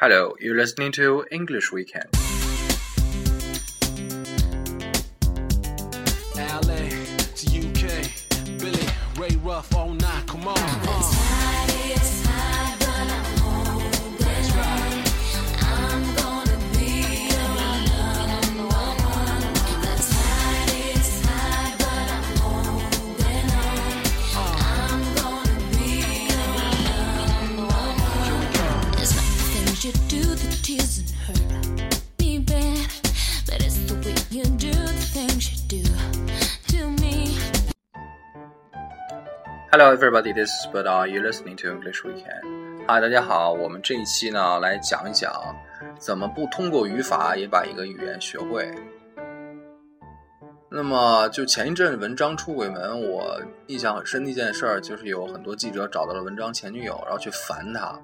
Hello, you're listening to English Weekend. LA to UK, Billy, Ray Ruff, come on. Do that tease and hurt me bad, but it's the way you do the things you do to me. Hello, everybody. This is Bud. Are you listening to English Weekend? 嗨，大家好。我们这一期呢，来讲一讲怎么不通过语法也把一个语言学会。那么，就前一阵文章出轨门，我印象很深的一件事儿，就是有很多记者找到了文章前女友，然后去烦他。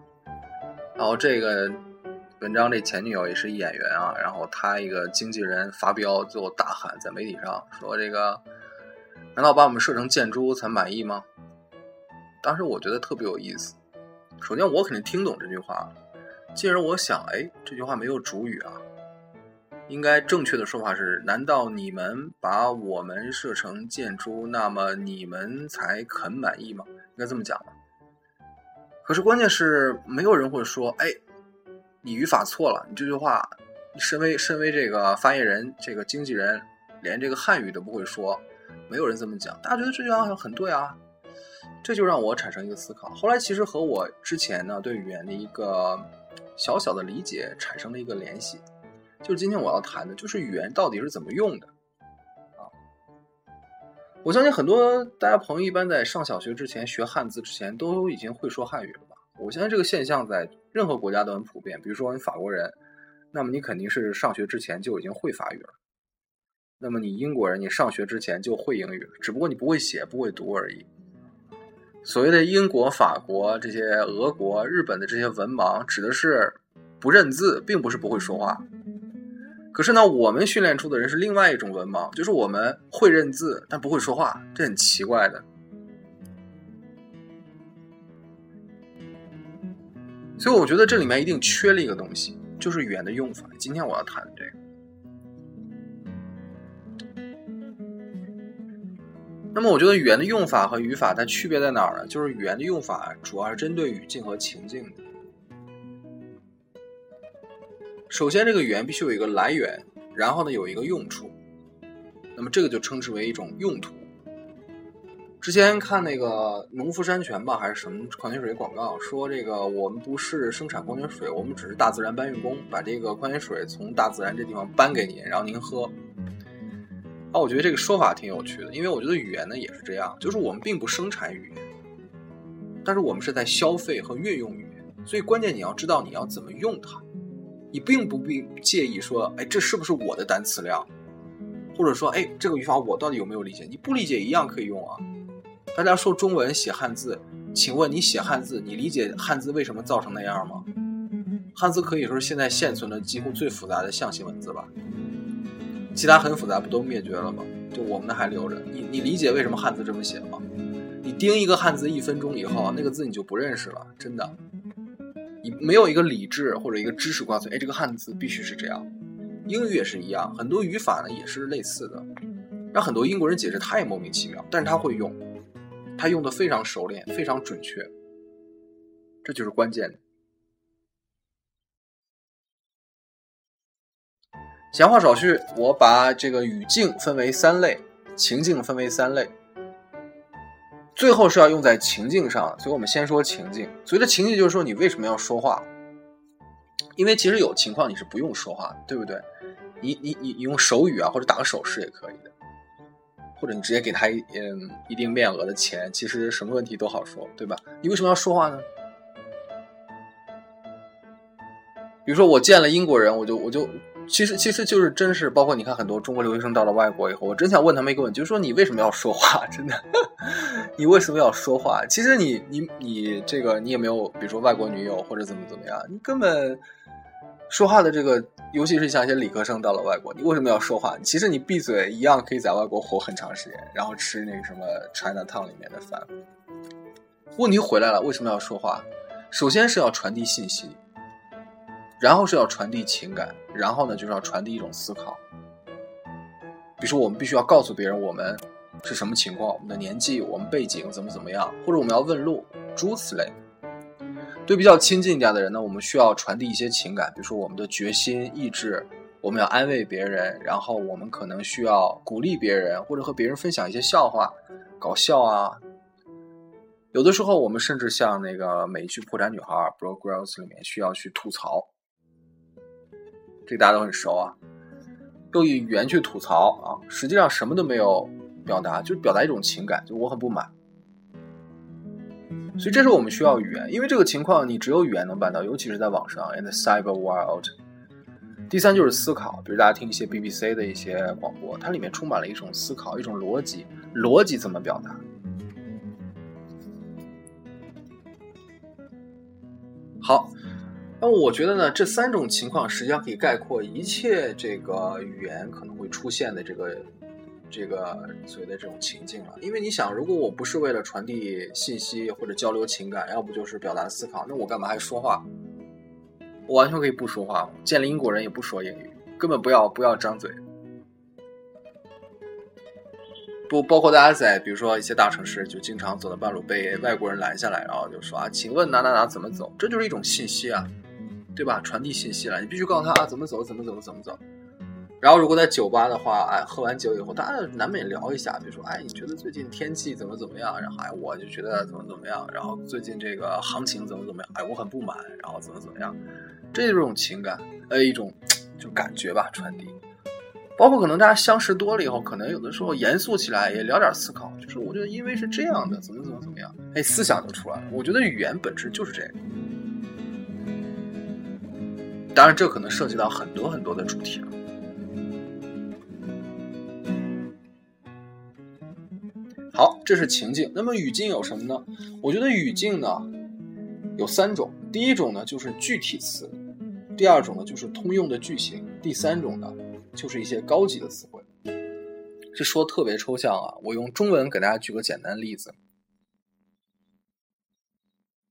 然后这个文章这前女友也是演员啊，然后他一个经纪人发飙，最后大喊在媒体上说：“这个难道把我们设成箭猪才满意吗？”当时我觉得特别有意思。首先，我肯定听懂这句话，进而我想，哎，这句话没有主语啊，应该正确的说法是：难道你们把我们设成箭猪，那么你们才肯满意吗？应该这么讲吧。可是关键是，没有人会说，哎，你语法错了，你这句话，你身为身为这个发言人、这个经纪人，连这个汉语都不会说，没有人这么讲。大家觉得这句话很对啊，这就让我产生一个思考。后来其实和我之前呢对语言的一个小小的理解产生了一个联系，就是今天我要谈的，就是语言到底是怎么用的。我相信很多大家朋友一般在上小学之前学汉字之前都已经会说汉语了吧？我相信这个现象在任何国家都很普遍。比如说你法国人，那么你肯定是上学之前就已经会法语了。那么你英国人，你上学之前就会英语，只不过你不会写、不会读而已。所谓的英国、法国这些俄国、日本的这些文盲，指的是不认字，并不是不会说话。可是呢，我们训练出的人是另外一种文盲，就是我们会认字，但不会说话，这很奇怪的。所以我觉得这里面一定缺了一个东西，就是语言的用法。今天我要谈的这个。那么我觉得语言的用法和语法它区别在哪儿呢？就是语言的用法主要是针对语境和情境的。首先，这个语言必须有一个来源，然后呢有一个用处，那么这个就称之为一种用途。之前看那个农夫山泉吧，还是什么矿泉水广告，说这个我们不是生产矿泉水，我们只是大自然搬运工，把这个矿泉水从大自然这地方搬给您，然后您喝。啊，我觉得这个说法挺有趣的，因为我觉得语言呢也是这样，就是我们并不生产语言，但是我们是在消费和运用语言，所以关键你要知道你要怎么用它，你并不必介意说，哎，这是不是我的单词量，或者说，哎，这个语法我到底有没有理解？你不理解一样可以用啊。大家说中文写汉字，请问你写汉字，你理解汉字为什么造成那样吗？汉字可以说是现在现存的几乎最复杂的象形文字吧。其他很复杂，不都灭绝了吗？就我们的还留着。你你理解为什么汉字这么写吗？你盯一个汉字一分钟以后，那个字你就不认识了，真的。你没有一个理智或者一个知识挂嘴，哎，这个汉字必须是这样。英语也是一样，很多语法呢也是类似的。让很多英国人解释，他也莫名其妙，但是他会用，他用的非常熟练，非常准确，这就是关键。闲话少叙，我把这个语境分为三类，情境分为三类。最后是要用在情境上，所以我们先说情境。所谓的情境就是说你为什么要说话，因为其实有情况你是不用说话的，对不对？你你你你用手语啊，或者打个手势也可以的，或者你直接给他一嗯一定面额的钱，其实什么问题都好说，对吧？你为什么要说话呢？比如说我见了英国人，我就我就。其实，其实就是真是，包括你看，很多中国留学生到了外国以后，我真想问他们一个问题，就是说你为什么要说话？真的，你为什么要说话？其实你你你这个你也没有，比如说外国女友或者怎么怎么样，你根本说话的这个，尤其是像一些理科生到了外国，你为什么要说话？其实你闭嘴一样可以在外国活很长时间，然后吃那个什么 China Town 里面的饭。问题回来了，为什么要说话？首先是要传递信息。然后是要传递情感，然后呢就是要传递一种思考。比如说，我们必须要告诉别人我们是什么情况，我们的年纪、我们背景怎么怎么样，或者我们要问路，诸此类。对比较亲近一点的人呢，我们需要传递一些情感，比如说我们的决心、意志，我们要安慰别人，然后我们可能需要鼓励别人，或者和别人分享一些笑话、搞笑啊。有的时候，我们甚至像那个美剧《破产女孩》（Broke Girls） 里面需要去吐槽，这个大家都很熟啊。用语言去吐槽啊，实际上什么都没有表达，就表达一种情感，就我很不满。所以这是我们需要语言，因为这个情况你只有语言能办到，尤其是在网上，in the cyber world。第三就是思考，比如大家听一些 BBC 的一些广播，它里面充满了一种思考，一种逻辑，逻辑怎么表达？那我觉得呢，这三种情况实际上可以概括一切这个语言可能会出现的这个这个所谓的这种情境了。因为你想，如果我不是为了传递信息或者交流情感，要不就是表达思考，那我干嘛还说话？我完全可以不说话，见了英国人也不说英语，根本不要不要张嘴。不包括大家在比如说一些大城市，就经常走到半路被外国人拦下来，然后就说啊，请问哪哪哪怎么走？这就是一种信息啊，对吧？传递信息了，你必须告诉他啊，怎么走，怎么走，怎么走。然后如果在酒吧的话，哎，喝完酒以后，大家难免聊一下，比如说，哎，你觉得最近天气怎么怎么样？然后哎，我就觉得怎么怎么样。然后最近这个行情怎么怎么样？哎，我很不满。然后怎么怎么样？这就是一种情感，呃，一种就感觉吧，传递。包括可能大家相识多了以后，可能有的时候严肃起来也聊点思考，就是我觉得因为是这样的，怎么怎么怎么样，哎，思想就出来了。我觉得语言本质就是这个。当然，这可能涉及到很多很多的主题了。好，这是情境。那么语境有什么呢？我觉得语境呢有三种。第一种呢就是具体词，第二种呢就是通用的句型，第三种呢。就是一些高级的词汇，这说特别抽象啊！我用中文给大家举个简单例子，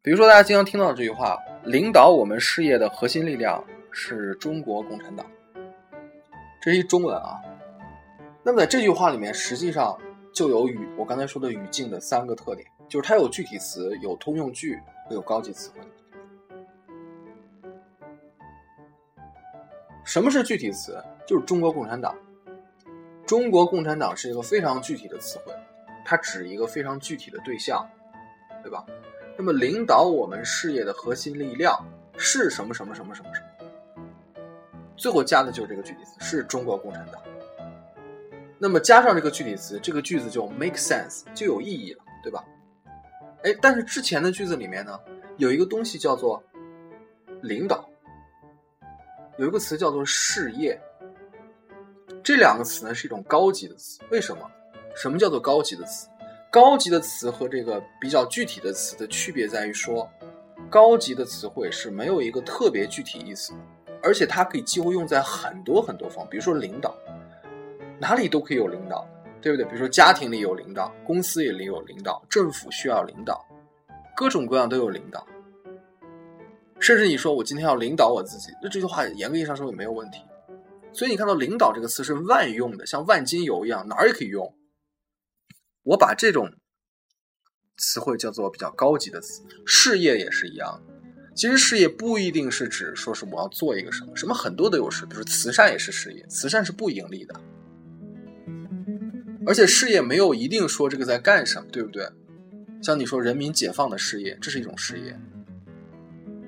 比如说大家经常听到这句话：“领导我们事业的核心力量是中国共产党。”这是一中文啊。那么在这句话里面，实际上就有语我刚才说的语境的三个特点，就是它有具体词、有通用句和有高级词汇。什么是具体词？就是中国共产党。中国共产党是一个非常具体的词汇，它指一个非常具体的对象，对吧？那么领导我们事业的核心力量是什么什么什么什么什么？最后加的就是这个具体词，是中国共产党。那么加上这个具体词，这个句子就 make sense，就有意义了，对吧？哎，但是之前的句子里面呢，有一个东西叫做领导。有一个词叫做事业，这两个词呢是一种高级的词。为什么？什么叫做高级的词？高级的词和这个比较具体的词的区别在于说，高级的词汇是没有一个特别具体意思的，而且它可以几乎用在很多很多方，比如说领导，哪里都可以有领导，对不对？比如说家庭里有领导，公司也里有领导，政府需要领导，各种各样都有领导。甚至你说我今天要领导我自己，那这句话严格意义上说也没有问题。所以你看到“领导”这个词是万用的，像万金油一样，哪儿也可以用。我把这种词汇叫做比较高级的词。事业也是一样，其实事业不一定是指说是我要做一个什么，什么很多都有事，比如慈善也是事业，慈善是不盈利的。而且事业没有一定说这个在干什么，对不对？像你说人民解放的事业，这是一种事业。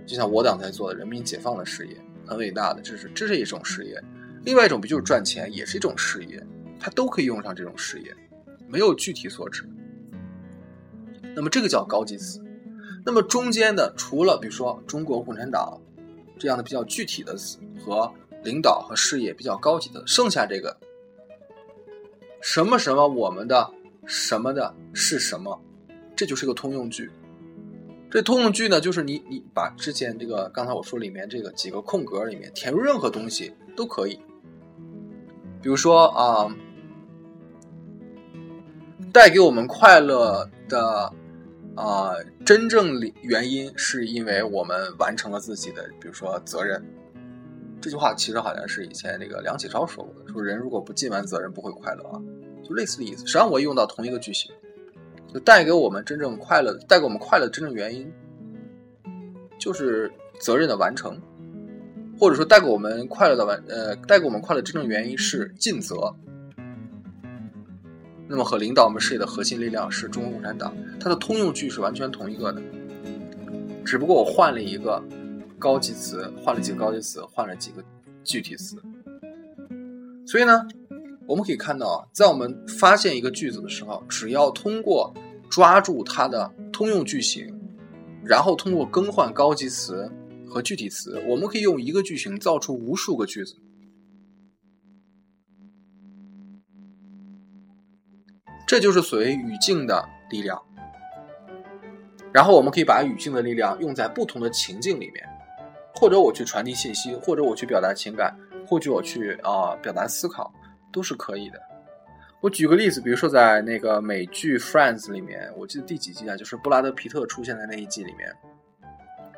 就像我党在做的人民解放的事业，很伟大的，这是这是一种事业。另外一种不就是赚钱，也是一种事业，它都可以用上这种事业，没有具体所指。那么这个叫高级词。那么中间的，除了比如说中国共产党这样的比较具体的词和领导和事业比较高级的，剩下这个什么什么我们的什么的是什么，这就是个通用句。这通用句呢，就是你你把之前这个刚才我说里面这个几个空格里面填入任何东西都可以，比如说啊，带给我们快乐的啊真正原因是因为我们完成了自己的，比如说责任，这句话其实好像是以前那个梁启超说过的，说人如果不尽完责任不会快乐啊，就类似的意思。实际上我用到同一个句型，就带给我们真正快乐，带给我们快乐真正原因，就是责任的完成，或者说带给我们快乐的完呃，带给我们快乐真正原因是尽责。那么和领导我们事业的核心力量是中国共产党，它的通用句是完全同一个的，只不过我换了一个高级词，换了几个高级词，换了几个具体词。所以呢，我们可以看到，在我们发现一个句子的时候，只要通过抓住它的通用句型，然后通过更换高级词和具体词，我们可以用一个句型造出无数个句子。这就是所谓语境的力量。然后我们可以把语境的力量用在不同的情境里面，或者我去传递信息，或者我去表达情感，或者我去啊、表达思考，都是可以的。我举个例子，比如说在那个美剧《Friends》里面，我记得第几季啊，就是布拉德皮特出现在那一季里面，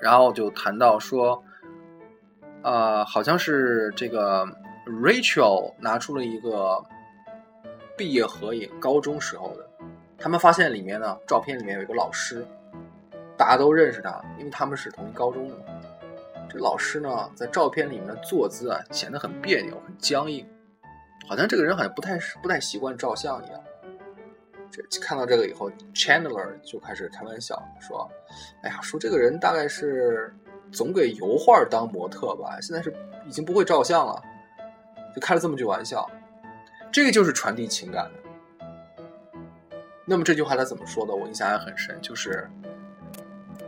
然后就谈到说，呃，好像是这个 Rachel 拿出了一个毕业合影，高中时候的，他们发现里面呢，照片里面有一个老师，大家都认识他，因为他们是同一高中的。这老师呢，在照片里面的坐姿啊，显得很别扭，很僵硬，好像这个人好像不太不太习惯照相一样。这看到这个以后，Chandler 就开始开玩笑说：“哎呀，说这个人大概是总给油画当模特吧，现在是已经不会照相了。”就开了这么句玩笑。这个就是传递情感的。那么这句话他怎么说的？我印象还很深，就是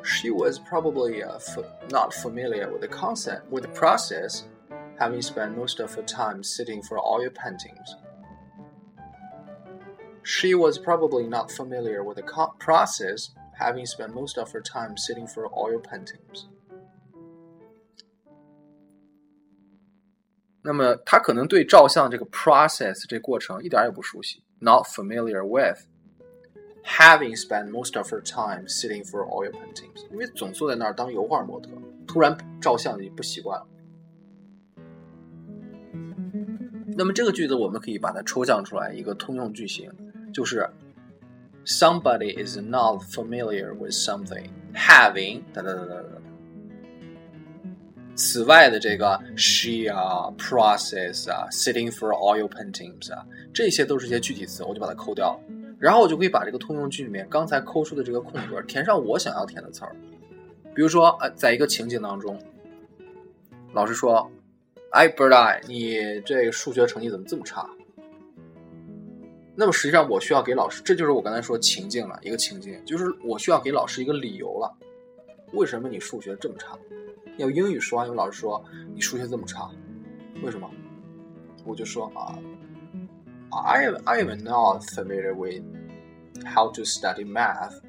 She was probably uh, f not familiar with the concept, with the process, having spent most of her time sitting for oil paintings. She was probably not familiar with the co- process, having spent most of her time sitting for oil paintings. 那么他可能对照相这个 process 这过程一点也不熟悉，not familiar with。Having spent most of her time sitting for oil paintings，因为总坐在那儿当油画模特，突然照相就不习惯了。那么这个句子我们可以把它抽象出来一个通用句型，就是 Somebody is not familiar with something having 哒哒哒哒哒。此外的这个 she 啊、process 啊、sitting for oil paintings 啊，这些都是一些具体词，我就把它抠掉了。然后我就可以把这个通用句里面刚才抠出的这个空格填上我想要填的词儿。比如说，呃，在一个情景当中，老师说：“哎，Bird Eye，你这个数学成绩怎么这么差？”那么实际上我需要给老师，这就是我刚才说情境了，一个情境，就是我需要给老师一个理由了，为什么你数学这么差？要英语说啊，因为老师说你数学这么差，为什么？我就说啊。I am I am not familiar with how to study math,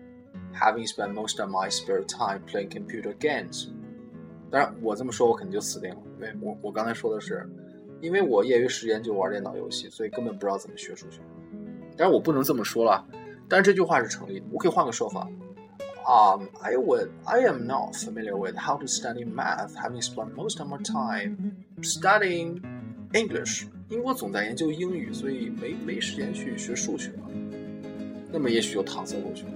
having spent most of my spare time playing computer games. 当然，我这么说，我肯定就死定了，因为我我刚才说的是，因为我业余时间就玩电脑游戏，所以根本不知道怎么学数学。但是，我不能这么说了，但是这句话是成立的，我可以换个说法。Um, I would I am not familiar with how to study math, having spent most of my time studying English. 因为我总在研究英语，所以没没时间去学数学。那么也许就搪塞过去了。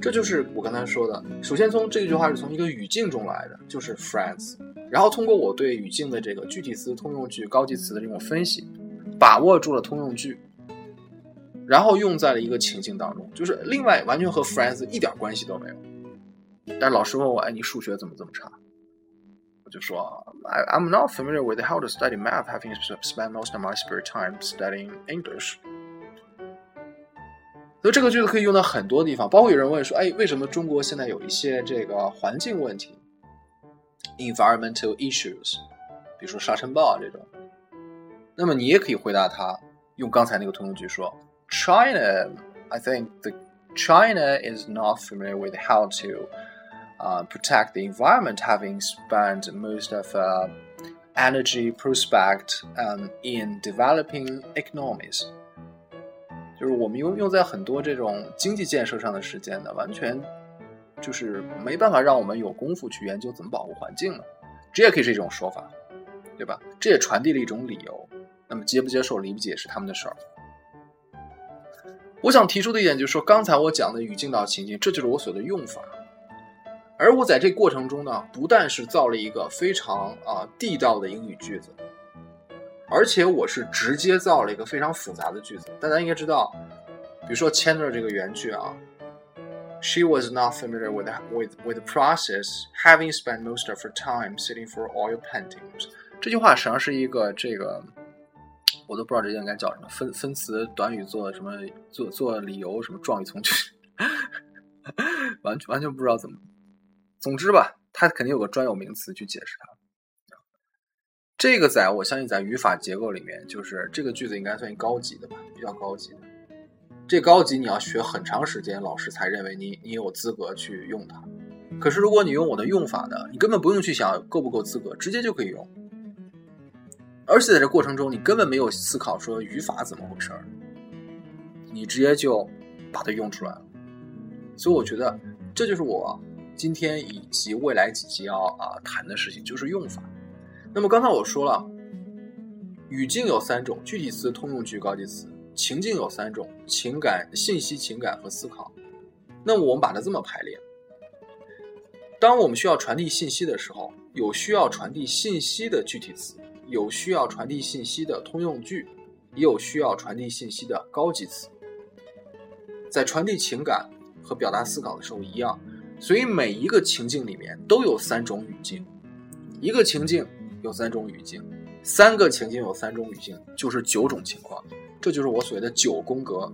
这就是我刚才说的。首先从这句话是从一个语境中来的，就是 friends。然后通过我对语境的这个具体词、通用句、高级词的这种分析，把握住了通用句，然后用在了一个情境当中，就是另外完全和 friends 一点关系都没有。但老师问我，哎，你数学怎么这么差？我就说 I, I'm not familiar with how to study math, having spent most of my spare time studying English。所以这个句子可以用到很多地方，包括有人问说，哎，为什么中国现在有一些这个环境问题，environmental issues，比如说沙尘暴啊这种，那么你也可以回答他，用刚才那个通用句说 ，China, I think the China is not familiar with how to uh, protect the environment, having spent most of uh, energy prospect um, in developing economies. 就是我们用用在很多这种经济建设上的时间呢，完全就是没办法让我们有功夫去研究怎么保护环境了。这也可以是一种说法。 对吧？这也传递了一种理由。那么接不接受、理不解是他们的事儿。 我想提出的一点就是说刚才我讲的语境到情境，这就是我所谓的用法。而我在这过程中呢，不但是造了一个非常啊地道的英语句子。而且我是直接造了一个非常复杂的句子，大家应该知道，比如说 Chandler 这个原句啊，she was not familiar with with with the process having spent most of her time sitting for oil paintings 这句话实际上是一个这个。我都不知道这应该叫什么分分词短语做什么做做理由什么状语从句，完全完全不知道怎么。总之吧，它肯定有个专有名词去解释它。这个在我相信在语法结构里面，就是这个句子应该算高级的吧，比较高级的。这高级你要学很长时间，老师才认为你你有资格去用它。可是如果你用我的用法呢，你根本不用去想够不够资格，直接就可以用。而且在这过程中，你根本没有思考说语法怎么回事儿，你直接就把它用出来了。所以我觉得这就是我。今天以及未来几集要啊谈的事情就是用法。那么刚才我说了，语境有三种：具体词、通用句、高级词；情境有三种：情感、信息、情感和思考。那么我们把它这么排列：当我们需要传递信息的时候，有需要传递信息的具体词，有需要传递信息的通用句，也有需要传递信息的高级词。在传递情感和表达思考的时候一样。所以每一个情境里面都有三种语境，一个情境有三种语境，三个情境有三种语境，就是九种情况。这就是我所谓的九宫格。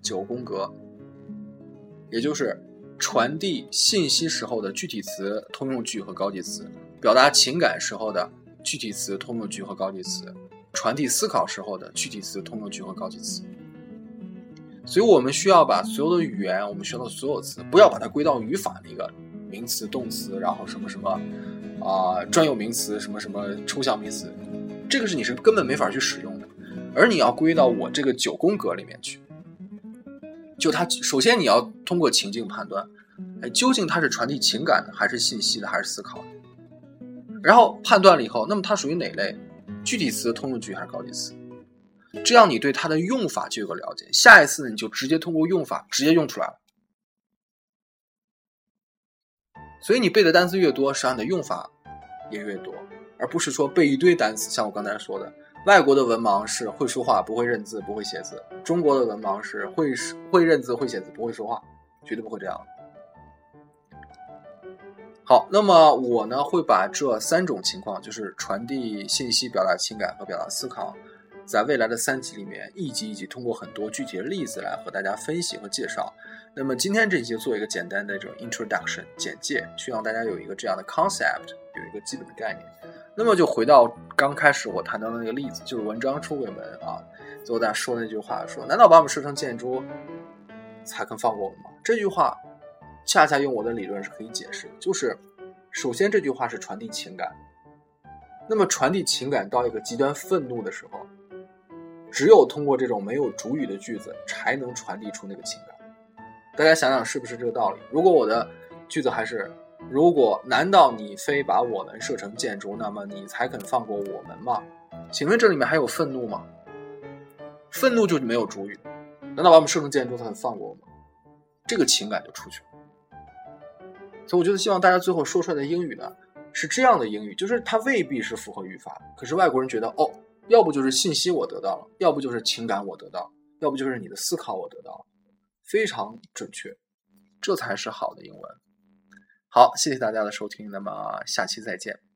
九宫格，也就是传递信息时候的具体词、通用句和高级词，表达情感时候的具体词、通用句和高级词，传递思考时候的具体词、通用句和高级词。所以我们需要把所有的语言，我们学到所有词，不要把它归到语法那个名词、动词，然后什么什么啊专有名词，什么什么抽象名词，这个是你是根本没法去使用的，而你要归到我这个九宫格里面去。就它首先你要通过情境判断，哎，究竟它是传递情感的，还是信息的，还是思考的？然后判断了以后，那么它属于哪类？具体词、通用句还是高级词？这样你对它的用法就有个了解，下一次你就直接通过用法直接用出来了。所以你背的单词越多，实际上你的用法也越多，而不是说背一堆单词。像我刚才说的，外国的文盲是会说话不会认字不会写字，中国的文盲是会会认字会写字不会说话，绝对不会这样。好，那么我呢会把这三种情况，就是传递信息、表达情感和表达思考。在未来的三集里面，一集一集通过很多具体的例子来和大家分析和介绍。那么今天这集做一个简单的这种 introduction 简介，希望大家有一个这样的 concept，有一个基本的概念。那么就回到刚开始我谈到的那个例子，就是文章出轨门啊，最后大家说那句话说，难道把我们设成箭猪才肯放过我们吗？这句话恰恰用我的理论是可以解释的，就是首先这句话是传递情感，那么传递情感到一个极端愤怒的时候。只有通过这种没有主语的句子，才能传递出那个情感。大家想想是不是这个道理？如果我的句子还是“如果难道你非把我们设成建筑，那么你才肯放过我们吗？”请问这里面还有愤怒吗？愤怒就没有主语，难道把我们设成建筑，他肯放过我们？这个情感就出去了。所以我觉得，希望大家最后说出来的英语呢，是这样的英语，就是它未必是符合语法，可是外国人觉得哦。要不就是信息我得到了，要不就是情感我得到，要不就是你的思考我得到了，非常准确，这才是好的英文。好，谢谢大家的收听，那么下期再见。